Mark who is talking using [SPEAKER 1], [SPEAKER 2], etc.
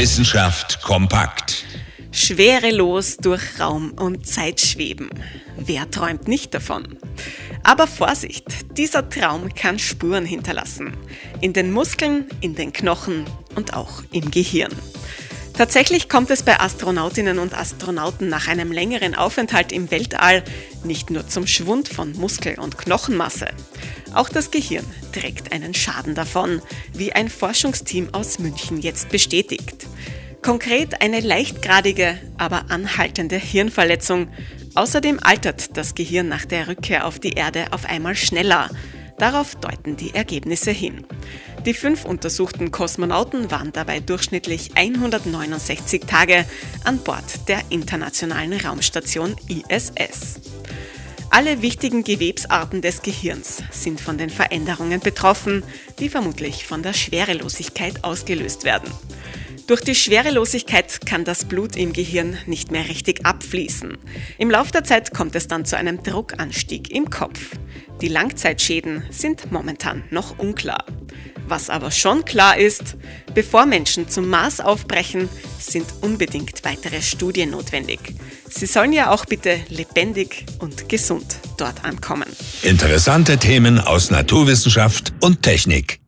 [SPEAKER 1] Wissenschaft kompakt.
[SPEAKER 2] Schwerelos durch Raum und Zeit schweben. Wer träumt nicht davon? Aber Vorsicht, dieser Traum kann Spuren hinterlassen. In den Muskeln, in den Knochen und auch im Gehirn. Tatsächlich kommt es bei Astronautinnen und Astronauten nach einem längeren Aufenthalt im Weltall nicht nur zum Schwund von Muskel- und Knochenmasse. Auch das Gehirn trägt einen Schaden davon, wie ein Forschungsteam aus München jetzt bestätigt. Konkret eine leichtgradige, aber anhaltende Hirnverletzung. Außerdem altert das Gehirn nach der Rückkehr auf die Erde auf einmal schneller. Darauf deuten die Ergebnisse hin. Die fünf untersuchten Kosmonauten waren dabei durchschnittlich 169 Tage an Bord der Internationalen Raumstation ISS. Alle wichtigen Gewebsarten des Gehirns sind von den Veränderungen betroffen, die vermutlich von der Schwerelosigkeit ausgelöst werden. Durch die Schwerelosigkeit kann das Blut im Gehirn nicht mehr richtig abfließen. Im Laufe der Zeit kommt es dann zu einem Druckanstieg im Kopf. Die Langzeitschäden sind momentan noch unklar. Was aber schon klar ist, bevor Menschen zum Mars aufbrechen, sind unbedingt weitere Studien notwendig. Sie sollen ja auch bitte lebendig und gesund dort ankommen.
[SPEAKER 1] Interessante Themen aus Naturwissenschaft und Technik.